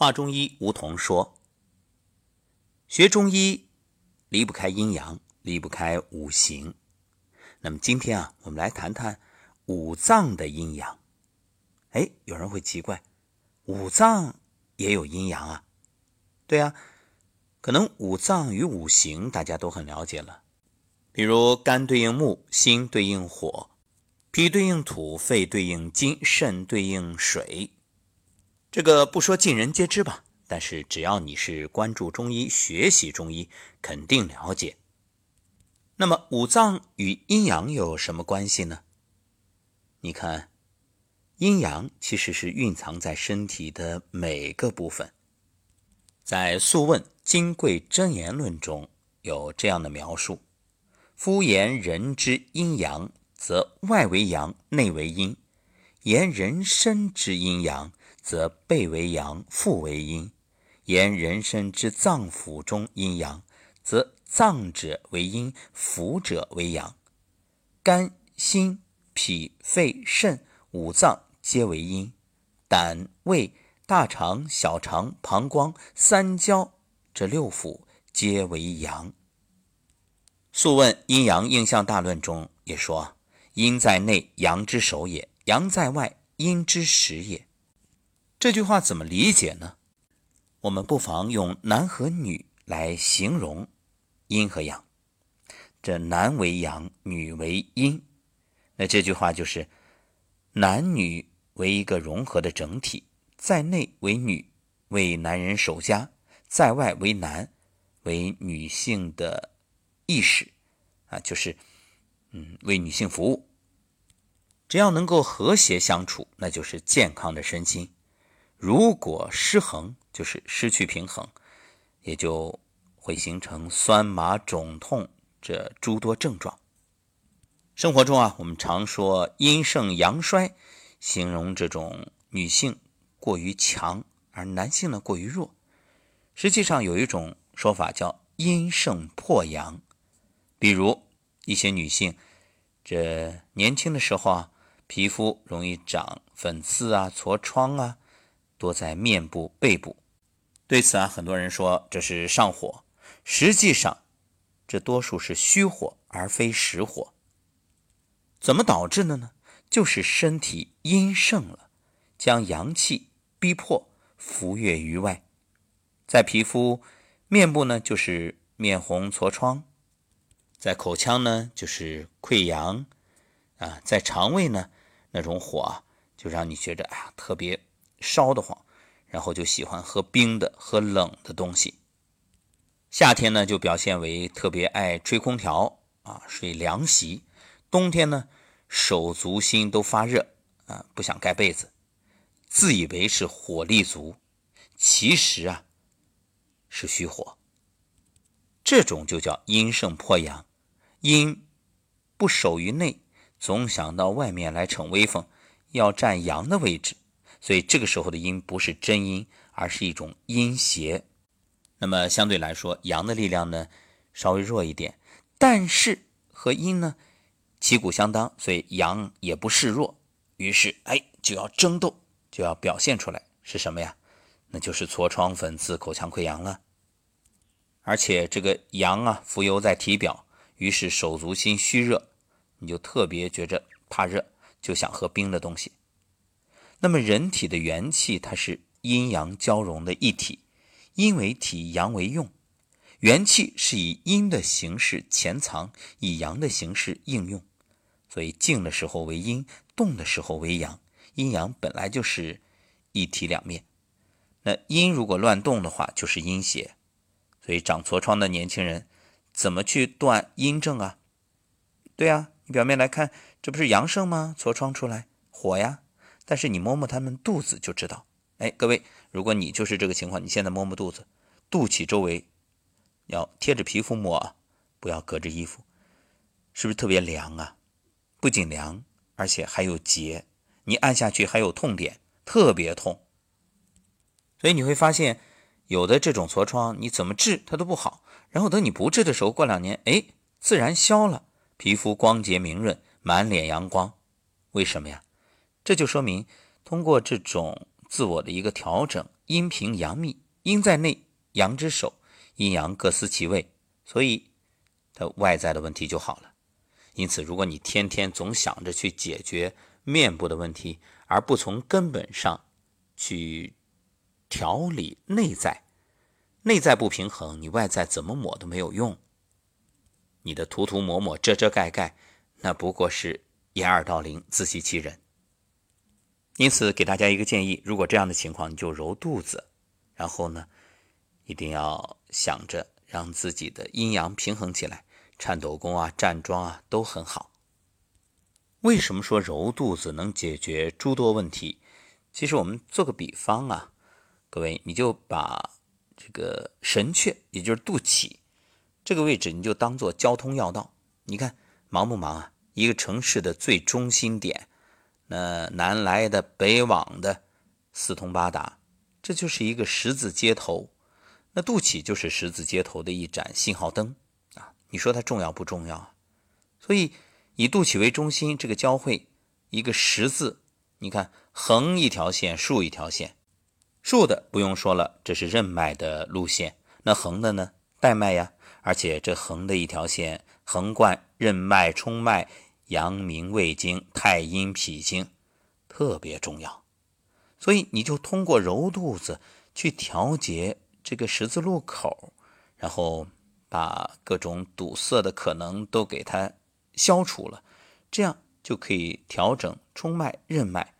华中医吴桐说：“学中医离不开阴阳，离不开五行。那么今天啊，我们来谈谈五脏的阴阳。哎，有人会奇怪，五脏也有阴阳啊？对啊，可能五脏与五行大家都很了解了，比如肝对应木，心对应火，脾对应土，肺对应金，肾对应水。”这个不说尽人皆知吧，但是只要你是关注中医、学习中医，肯定了解。那么五脏与阴阳有什么关系呢？你看，阴阳其实是蕴藏在身体的每个部分。在《素问·金匮真言论》中有这样的描述：“夫言人之阴阳，则外为阳，内为阴；言人身之阴阳。”则背为阳，腹为阴。言人身之脏腑中阴阳，则脏者为阴，腑者为阳。肝、心、脾、肺、肾五脏皆为阴，胆、胃、大肠、小肠、膀胱、三焦这六腑皆为阳。《素问阴阳应象大论》中也说：“阴在内，阳之首也；阳在外，阴之始也。”这句话怎么理解呢？我们不妨用男和女来形容阴和阳。这男为阳，女为阴。那这句话就是男女为一个融合的整体，在内为女，为男人守家；在外为男，为女性的意识啊，就是嗯，为女性服务。只要能够和谐相处，那就是健康的身心。如果失衡，就是失去平衡，也就会形成酸麻肿痛这诸多症状。生活中啊，我们常说阴盛阳衰，形容这种女性过于强，而男性呢过于弱。实际上有一种说法叫阴盛破阳，比如一些女性这年轻的时候啊，皮肤容易长粉刺啊、痤疮啊。多在面部、背部，对此啊，很多人说这是上火，实际上这多数是虚火而非实火。怎么导致的呢？就是身体阴盛了，将阳气逼迫浮越于外，在皮肤、面部呢，就是面红、痤疮；在口腔呢，就是溃疡啊；在肠胃呢，那种火啊，就让你觉得哎呀特别。烧得慌，然后就喜欢喝冰的、喝冷的东西。夏天呢，就表现为特别爱吹空调啊，睡凉席；冬天呢，手足心都发热啊，不想盖被子，自以为是火力足，其实啊是虚火。这种就叫阴盛破阳，阴不守于内，总想到外面来逞威风，要占阳的位置。所以这个时候的阴不是真阴，而是一种阴邪。那么相对来说，阳的力量呢稍微弱一点，但是和阴呢旗鼓相当，所以阳也不示弱。于是哎就要争斗，就要表现出来是什么呀？那就是痤疮、粉刺、口腔溃疡了。而且这个阳啊浮游在体表，于是手足心虚热，你就特别觉着怕热，就想喝冰的东西。那么人体的元气，它是阴阳交融的一体，阴为体，阳为用，元气是以阴的形式潜藏，以阳的形式应用，所以静的时候为阴，动的时候为阳，阴阳本来就是一体两面。那阴如果乱动的话，就是阴邪，所以长痤疮的年轻人怎么去断阴症啊？对啊，你表面来看，这不是阳盛吗？痤疮出来，火呀。但是你摸摸他们肚子就知道，哎，各位，如果你就是这个情况，你现在摸摸肚子，肚脐周围要贴着皮肤摸啊，不要隔着衣服，是不是特别凉啊？不仅凉，而且还有结，你按下去还有痛点，特别痛。所以你会发现，有的这种痤疮你怎么治它都不好，然后等你不治的时候，过两年，哎，自然消了，皮肤光洁明润，满脸阳光，为什么呀？这就说明，通过这种自我的一个调整，阴平阳秘，阴在内，阳之首，阴阳各司其位，所以它外在的问题就好了。因此，如果你天天总想着去解决面部的问题，而不从根本上去调理内在，内在不平衡，你外在怎么抹都没有用。你的涂涂抹抹、遮遮盖盖，那不过是掩耳盗铃、自欺欺人。因此，给大家一个建议：如果这样的情况，你就揉肚子，然后呢，一定要想着让自己的阴阳平衡起来。颤抖功啊，站桩啊，都很好。为什么说揉肚子能解决诸多问题？其实我们做个比方啊，各位，你就把这个神阙，也就是肚脐这个位置，你就当做交通要道。你看忙不忙啊？一个城市的最中心点。那南来的、北往的，四通八达，这就是一个十字街头。那肚脐就是十字街头的一盏信号灯啊！你说它重要不重要？所以以肚脐为中心，这个交汇一个十字，你看横一条线，竖一条线。竖的不用说了，这是任脉的路线。那横的呢？带脉呀。而且这横的一条线横贯任脉、冲脉。阳明胃经、太阴脾经特别重要，所以你就通过揉肚子去调节这个十字路口，然后把各种堵塞的可能都给它消除了，这样就可以调整冲脉、任脉，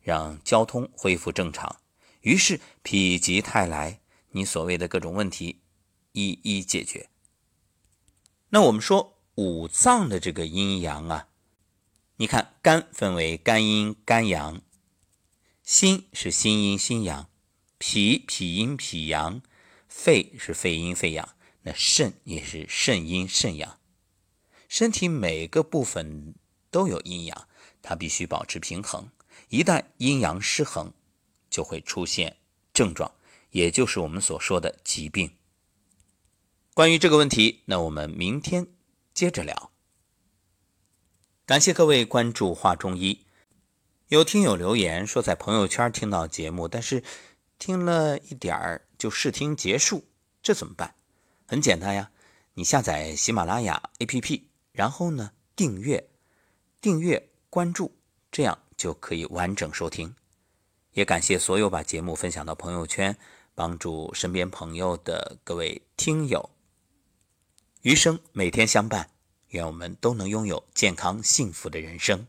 让交通恢复正常。于是否极泰来，你所谓的各种问题一一解决。那我们说。五脏的这个阴阳啊，你看肝分为肝阴、肝阳，心是心阴、心阳，脾脾阴、脾阳，肺是肺阴、肺阳，那肾也是肾阴、肾阳。身体每个部分都有阴阳，它必须保持平衡。一旦阴阳失衡，就会出现症状，也就是我们所说的疾病。关于这个问题，那我们明天。接着聊。感谢各位关注华中医。有听友留言说在朋友圈听到节目，但是听了一点儿就试听结束，这怎么办？很简单呀，你下载喜马拉雅 APP，然后呢订阅、订阅、关注，这样就可以完整收听。也感谢所有把节目分享到朋友圈，帮助身边朋友的各位听友。余生每天相伴，愿我们都能拥有健康幸福的人生。